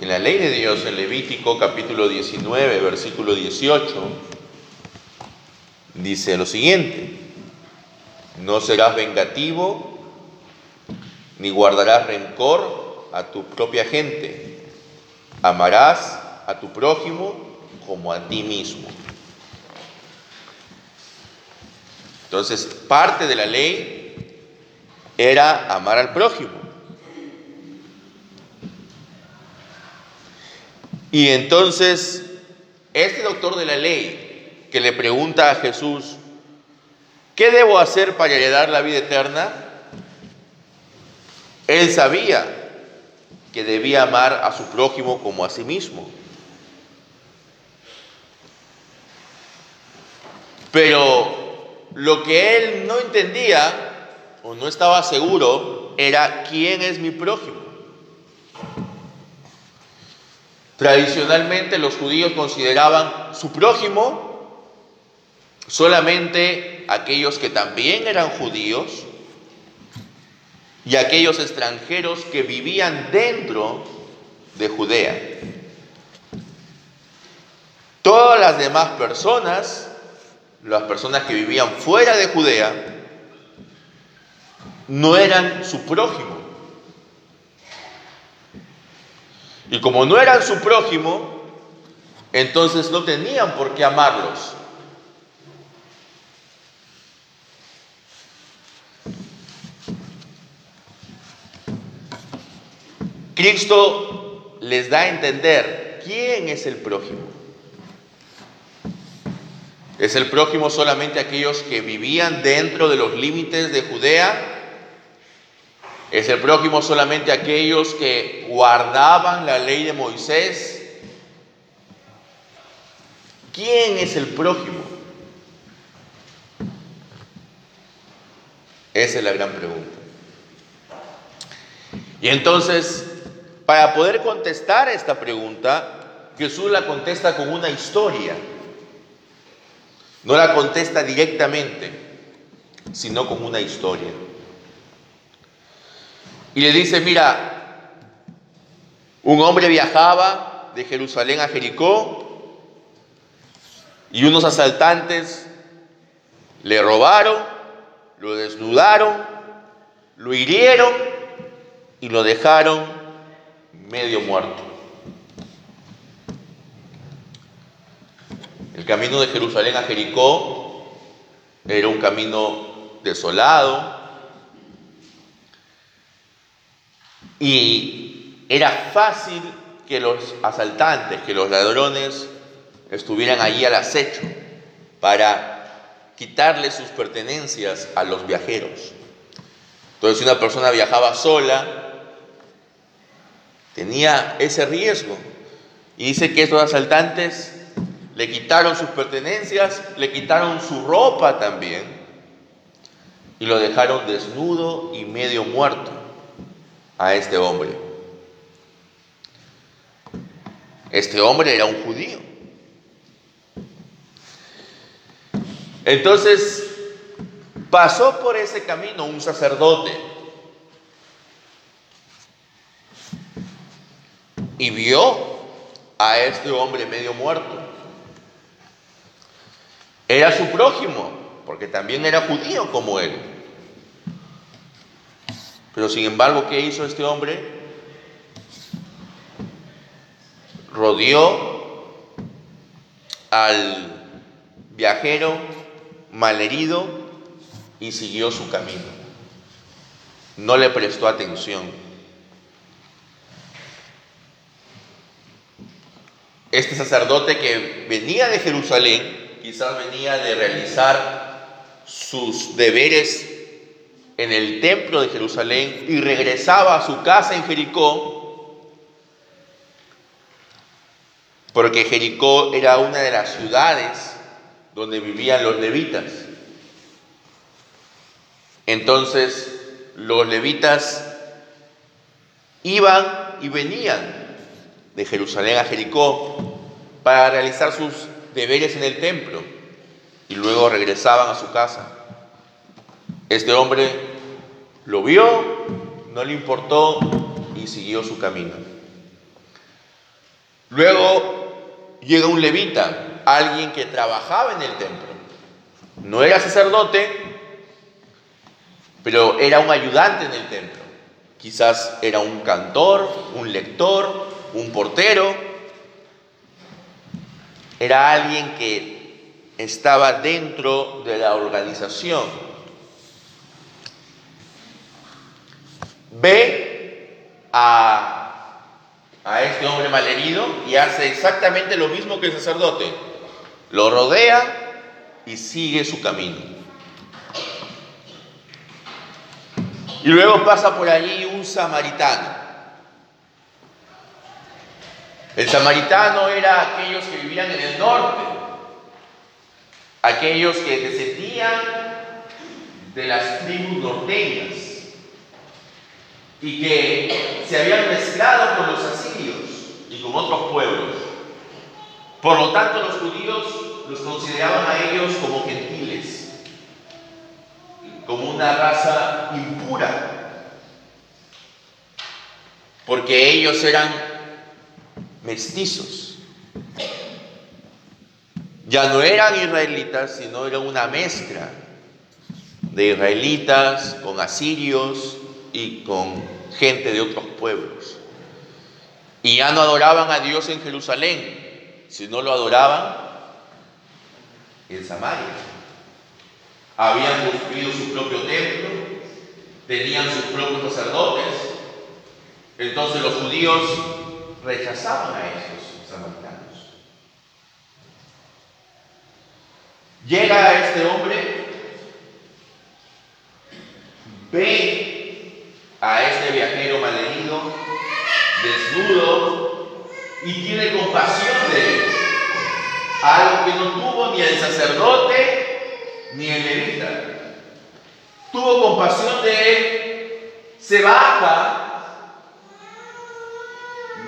En la ley de Dios, en Levítico capítulo 19, versículo 18, dice lo siguiente, no serás vengativo ni guardarás rencor a tu propia gente, amarás a tu prójimo como a ti mismo. Entonces, parte de la ley era amar al prójimo. Y entonces, este doctor de la ley que le pregunta a Jesús, ¿qué debo hacer para heredar la vida eterna? Él sabía que debía amar a su prójimo como a sí mismo. Pero lo que él no entendía o no estaba seguro era quién es mi prójimo. Tradicionalmente los judíos consideraban su prójimo solamente aquellos que también eran judíos y aquellos extranjeros que vivían dentro de Judea. Todas las demás personas, las personas que vivían fuera de Judea, no eran su prójimo. Y como no eran su prójimo, entonces no tenían por qué amarlos. Cristo les da a entender quién es el prójimo. ¿Es el prójimo solamente aquellos que vivían dentro de los límites de Judea? ¿Es el prójimo solamente aquellos que guardaban la ley de Moisés? ¿Quién es el prójimo? Esa es la gran pregunta. Y entonces, para poder contestar esta pregunta, Jesús la contesta con una historia. No la contesta directamente, sino con una historia. Y le dice, mira, un hombre viajaba de Jerusalén a Jericó y unos asaltantes le robaron, lo desnudaron, lo hirieron y lo dejaron medio muerto. El camino de Jerusalén a Jericó era un camino desolado, Y era fácil que los asaltantes, que los ladrones estuvieran allí al acecho para quitarle sus pertenencias a los viajeros. Entonces, si una persona viajaba sola, tenía ese riesgo. Y dice que estos asaltantes le quitaron sus pertenencias, le quitaron su ropa también, y lo dejaron desnudo y medio muerto a este hombre. Este hombre era un judío. Entonces pasó por ese camino un sacerdote y vio a este hombre medio muerto. Era su prójimo, porque también era judío como él. Pero sin embargo, ¿qué hizo este hombre? Rodeó al viajero malherido y siguió su camino. No le prestó atención. Este sacerdote que venía de Jerusalén, quizás venía de realizar sus deberes en el templo de Jerusalén y regresaba a su casa en Jericó, porque Jericó era una de las ciudades donde vivían los levitas. Entonces los levitas iban y venían de Jerusalén a Jericó para realizar sus deberes en el templo y luego regresaban a su casa. Este hombre lo vio, no le importó y siguió su camino. Luego llega un levita, alguien que trabajaba en el templo. No era sacerdote, pero era un ayudante en el templo. Quizás era un cantor, un lector, un portero. Era alguien que estaba dentro de la organización. Ve a, a este hombre malherido y hace exactamente lo mismo que el sacerdote. Lo rodea y sigue su camino. Y luego pasa por allí un samaritano. El samaritano era aquellos que vivían en el norte, aquellos que descendían de las tribus norteñas y que se habían mezclado con los asirios y con otros pueblos. Por lo tanto, los judíos los consideraban a ellos como gentiles como una raza impura, porque ellos eran mestizos. Ya no eran israelitas, sino era una mezcla de israelitas con asirios y con gente de otros pueblos. Y ya no adoraban a Dios en Jerusalén, sino lo adoraban en Samaria habían construido su propio templo, tenían sus propios sacerdotes. Entonces los judíos rechazaban a esos samaritanos. Llega este hombre, ve a este viajero malherido, desnudo, y tiene compasión de él. Algo que no tuvo ni el sacerdote ni el levita. Tuvo compasión de él, se baja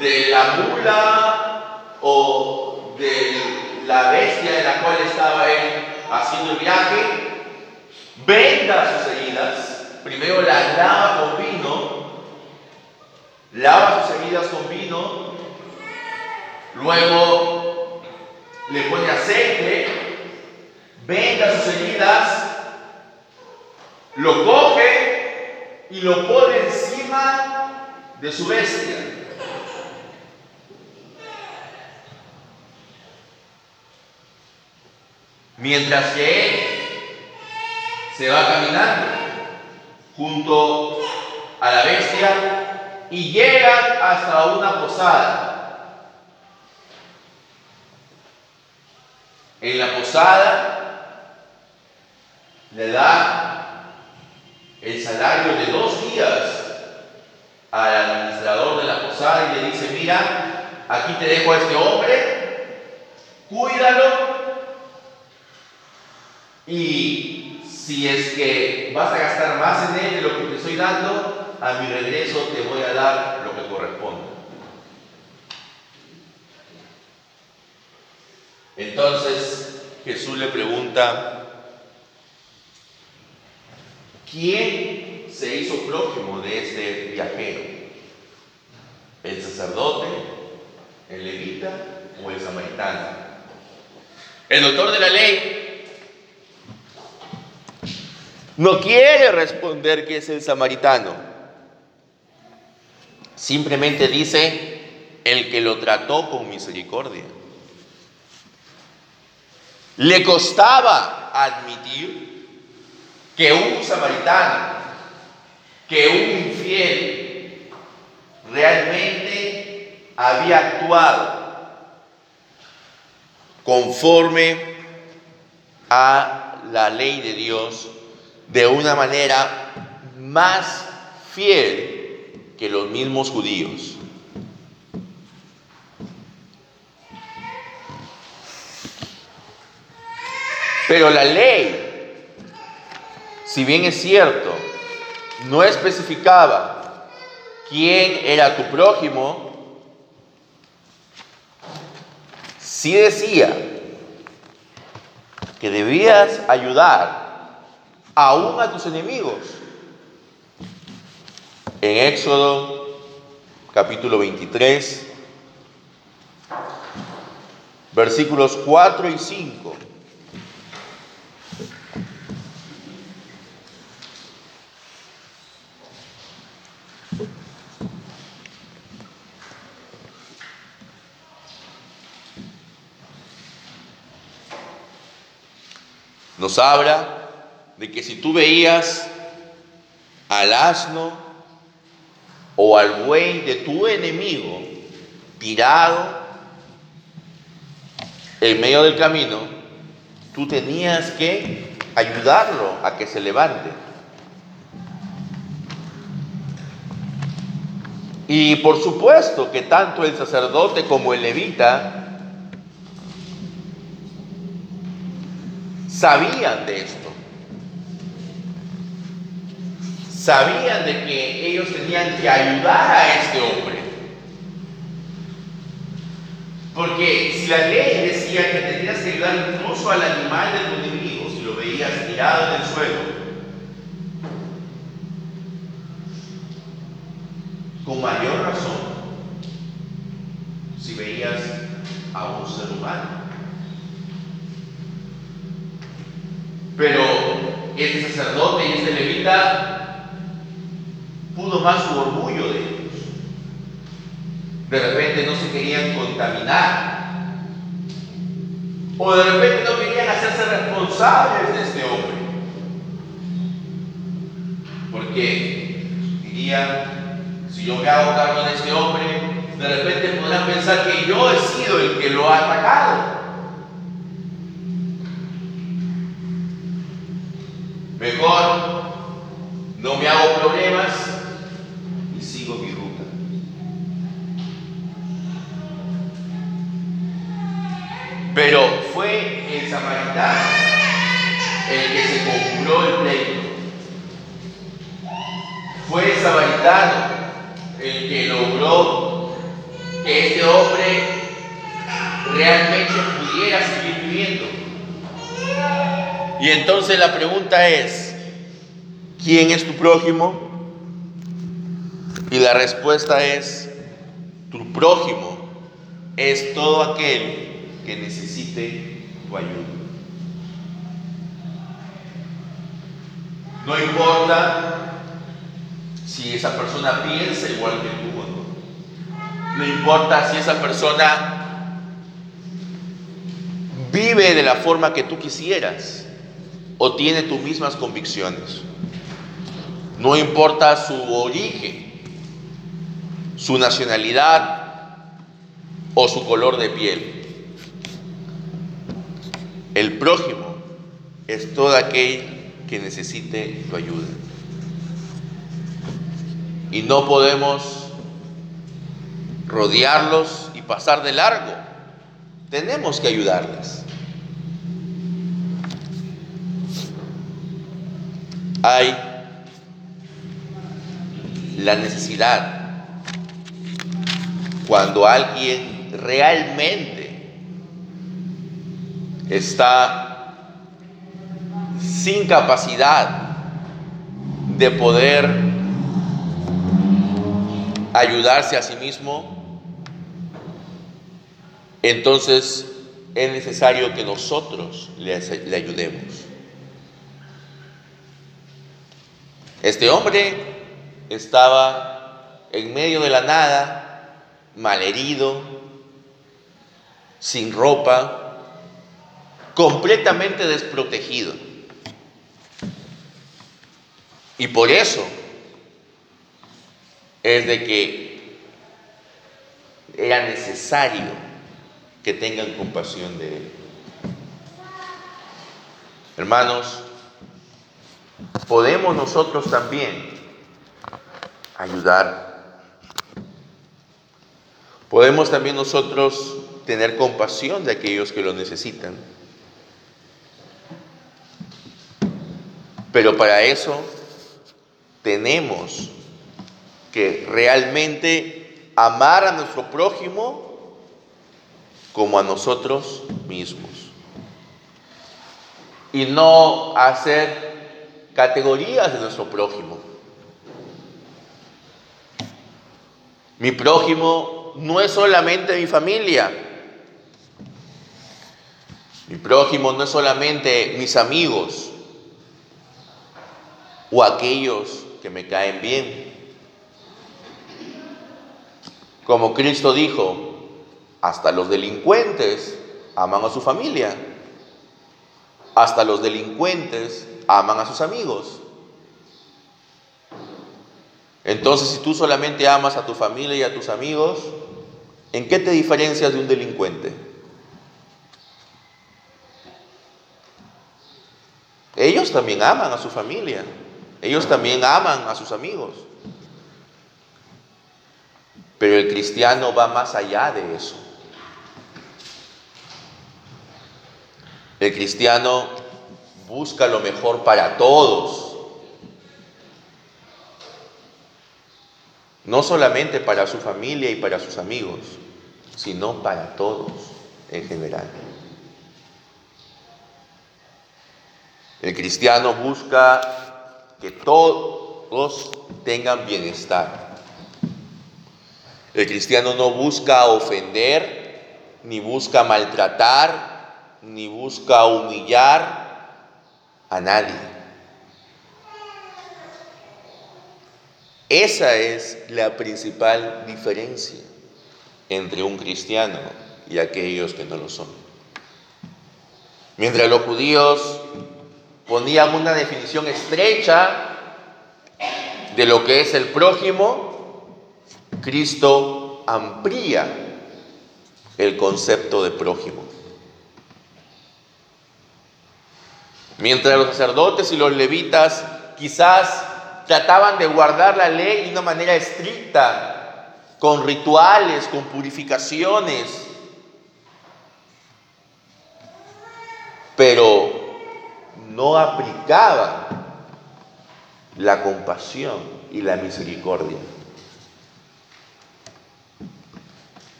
de la mula o de la bestia de la cual estaba él haciendo el viaje, venda sus heridas, primero las lava con vino, lava sus heridas con vino, luego le pone aceite venga sus heridas, lo coge y lo pone encima de su bestia. Mientras que él se va caminando junto a la bestia y llega hasta una posada. En la posada le da el salario de dos días al administrador de la posada y le dice, mira, aquí te dejo a este hombre, cuídalo y si es que vas a gastar más en él de lo que te estoy dando, a mi regreso te voy a dar lo que corresponde. Entonces Jesús le pregunta, ¿Quién se hizo prójimo de este viajero? ¿El sacerdote, el levita o el samaritano? El doctor de la ley no quiere responder que es el samaritano. Simplemente dice el que lo trató con misericordia. Le costaba admitir que un samaritano, que un infiel realmente había actuado conforme a la ley de Dios de una manera más fiel que los mismos judíos. Pero la ley si bien es cierto, no especificaba quién era tu prójimo, sí decía que debías ayudar aún a tus enemigos. En Éxodo capítulo 23, versículos 4 y 5. Nos habla de que si tú veías al asno o al buey de tu enemigo tirado en medio del camino, tú tenías que ayudarlo a que se levante. Y por supuesto que tanto el sacerdote como el levita sabían de esto. Sabían de que ellos tenían que ayudar a este hombre. Porque si la ley decía que tenías que ayudar incluso al animal de tu enemigo, si lo veías tirado en el suelo, con mayor razón, si veías a un ser humano. Pero este sacerdote y este levita pudo más su orgullo de ellos. De repente no se querían contaminar. O de repente no querían hacerse responsables de este hombre. Porque dirían, si yo me hago cargo de este hombre, de repente podrán pensar que yo he sido el que lo ha atacado. Mejor no me hago problemas Pero fue el samaritano el que se conjuró el pleito. Fue el samaritano el que logró que este hombre realmente pudiera seguir viviendo. Y entonces la pregunta es, ¿quién es tu prójimo? Y la respuesta es, tu prójimo es todo aquel que necesite tu ayuda. No importa si esa persona piensa igual que tú o no. No importa si esa persona vive de la forma que tú quisieras o tiene tus mismas convicciones. No importa su origen, su nacionalidad o su color de piel. Prójimo es todo aquel que necesite tu ayuda. Y no podemos rodearlos y pasar de largo. Tenemos que ayudarles. hay la necesidad cuando alguien realmente está sin capacidad de poder ayudarse a sí mismo, entonces es necesario que nosotros le, ayudemos. Este hombre estaba en medio de la nada, malherido, sin ropa, completamente desprotegido. Y por eso es de que era necesario que tengan compasión de él. Hermanos, podemos nosotros también ayudar. Podemos también nosotros tener compasión de aquellos que lo necesitan. Pero para eso tenemos que realmente amar a nuestro prójimo como a nosotros mismos. Y no hacer categorías de nuestro prójimo. Mi prójimo no es solamente mi familia. Mi prójimo no es solamente mis amigos o aquellos que me caen bien. Como Cristo dijo, hasta los delincuentes aman a su familia. Hasta los delincuentes aman a sus amigos. Entonces, si tú solamente amas a tu familia y a tus amigos, ¿en qué te diferencias de un delincuente? Ellos también aman a su familia, ellos también aman a sus amigos. Pero el cristiano va más allá de eso. El cristiano busca lo mejor para todos. No solamente para su familia y para sus amigos, sino para todos en general. El cristiano busca que todos tengan bienestar. El cristiano no busca ofender, ni busca maltratar, ni busca humillar a nadie. Esa es la principal diferencia entre un cristiano y aquellos que no lo son. Mientras los judíos ponían una definición estrecha de lo que es el prójimo, Cristo amplía el concepto de prójimo. Mientras los sacerdotes y los levitas quizás trataban de guardar la ley de una manera estricta, con rituales, con purificaciones, pero no aplicaban la compasión y la misericordia.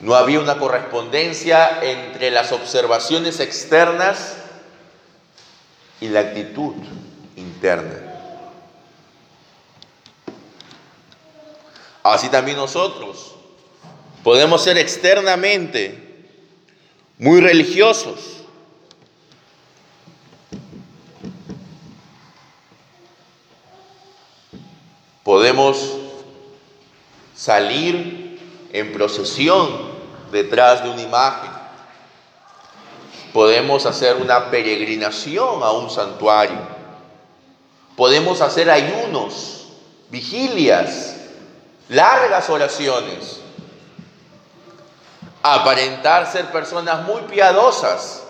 No había una correspondencia entre las observaciones externas y la actitud interna. Así también nosotros podemos ser externamente muy religiosos. Podemos salir en procesión detrás de una imagen. Podemos hacer una peregrinación a un santuario. Podemos hacer ayunos, vigilias, largas oraciones, aparentar ser personas muy piadosas.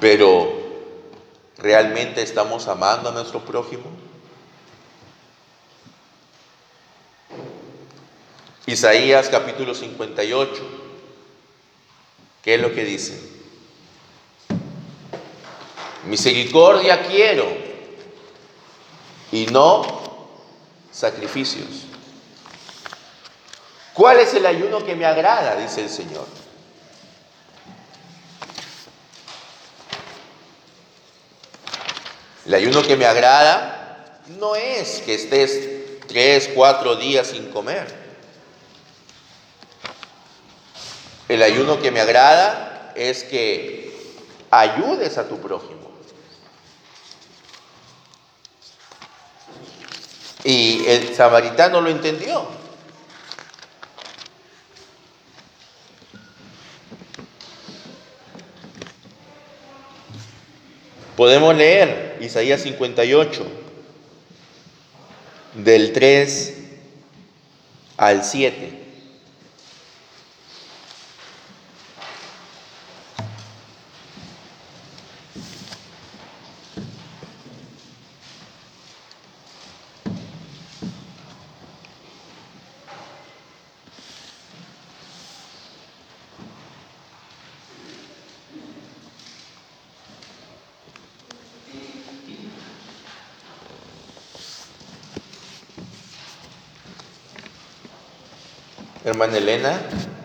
Pero, ¿realmente estamos amando a nuestro prójimo? Isaías capítulo 58, ¿qué es lo que dice? Misericordia quiero y no sacrificios. ¿Cuál es el ayuno que me agrada? Dice el Señor. El ayuno que me agrada no es que estés tres, cuatro días sin comer. El ayuno que me agrada es que ayudes a tu prójimo. Y el samaritano lo entendió. Podemos leer Isaías 58, del 3 al 7. Hermana Elena,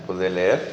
¿puede leer?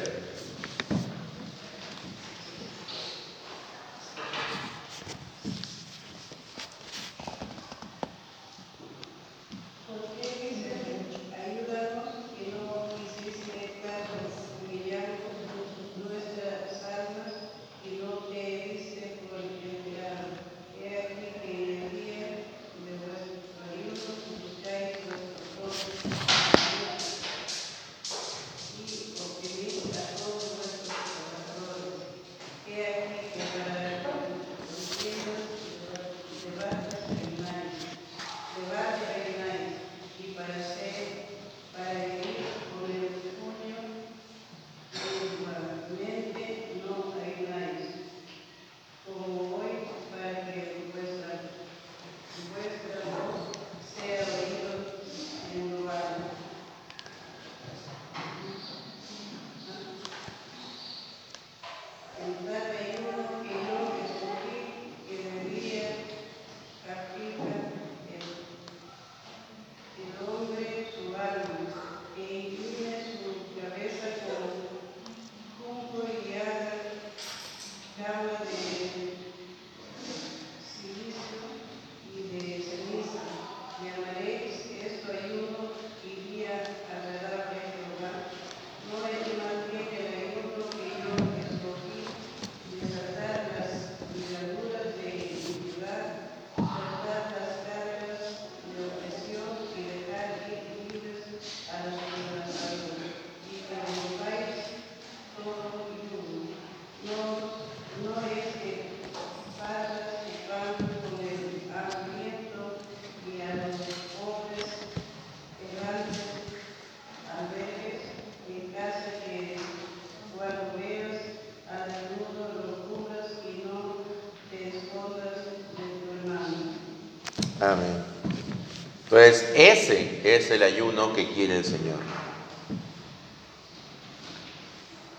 Entonces, ese es el ayuno que quiere el Señor.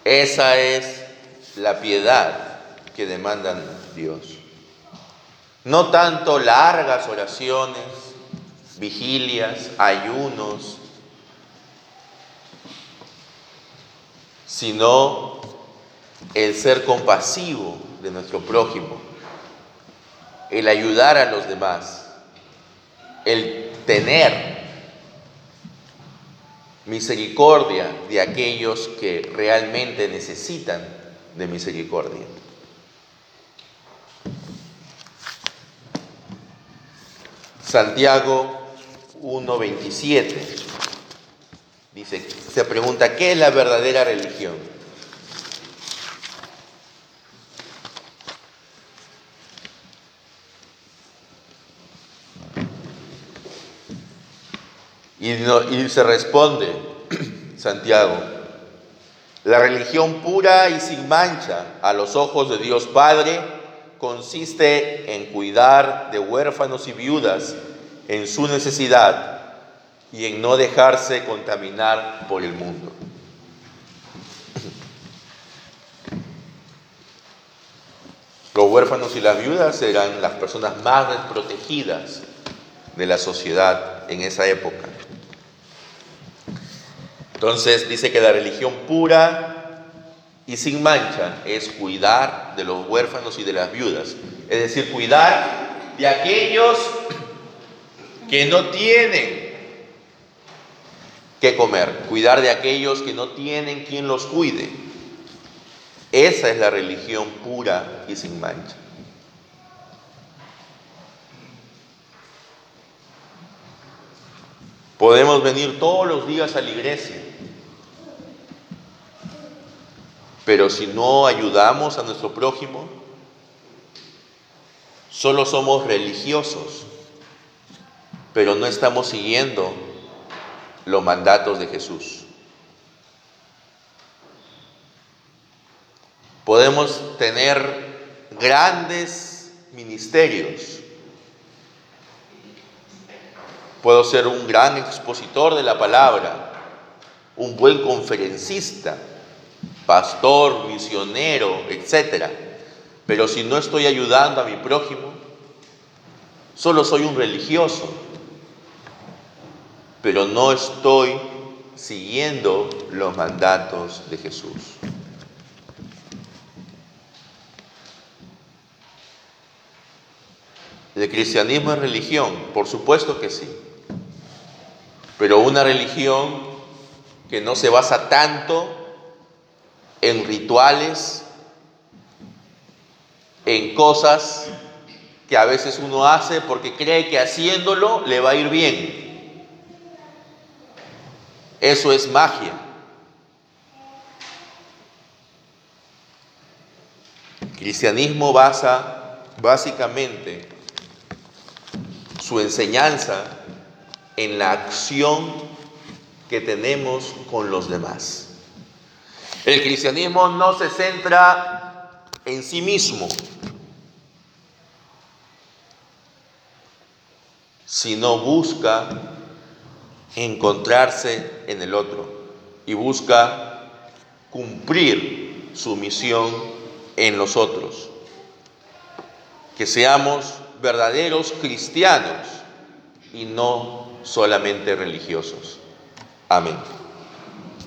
Esa es la piedad que demandan Dios. No tanto largas oraciones, vigilias, ayunos, sino el ser compasivo de nuestro prójimo, el ayudar a los demás, el tener misericordia de aquellos que realmente necesitan de misericordia. Santiago 1.27 dice, se pregunta, ¿qué es la verdadera religión? Y, se responde, Santiago, la religión pura y sin mancha a los ojos de Dios Padre consiste en cuidar de huérfanos y viudas en su necesidad y en no dejarse contaminar por el mundo. Los huérfanos y las viudas eran las personas más desprotegidas de la sociedad en esa época. Entonces dice que la religión pura y sin mancha es cuidar de los huérfanos y de las viudas. Es decir, cuidar de aquellos que no tienen que comer, cuidar de aquellos que no tienen quien los cuide. Esa es la religión pura y sin mancha. Podemos venir todos los días a la iglesia, pero si no ayudamos a nuestro prójimo, solo somos religiosos, pero no estamos siguiendo los mandatos de Jesús. Podemos tener grandes ministerios, Puedo ser un gran expositor de la palabra, un buen conferencista, pastor, misionero, etc. Pero si no estoy ayudando a mi prójimo, solo soy un religioso, pero no estoy siguiendo los mandatos de Jesús. ¿El cristianismo es religión? Por supuesto que sí. Pero una religión que no se basa tanto en rituales, en cosas que a veces uno hace porque cree que haciéndolo le va a ir bien. Eso es magia. El cristianismo basa básicamente su enseñanza en la acción que tenemos con los demás. El cristianismo no se centra en sí mismo, sino busca encontrarse en el otro y busca cumplir su misión en los otros. Que seamos verdaderos cristianos y no solamente religiosos. Amén.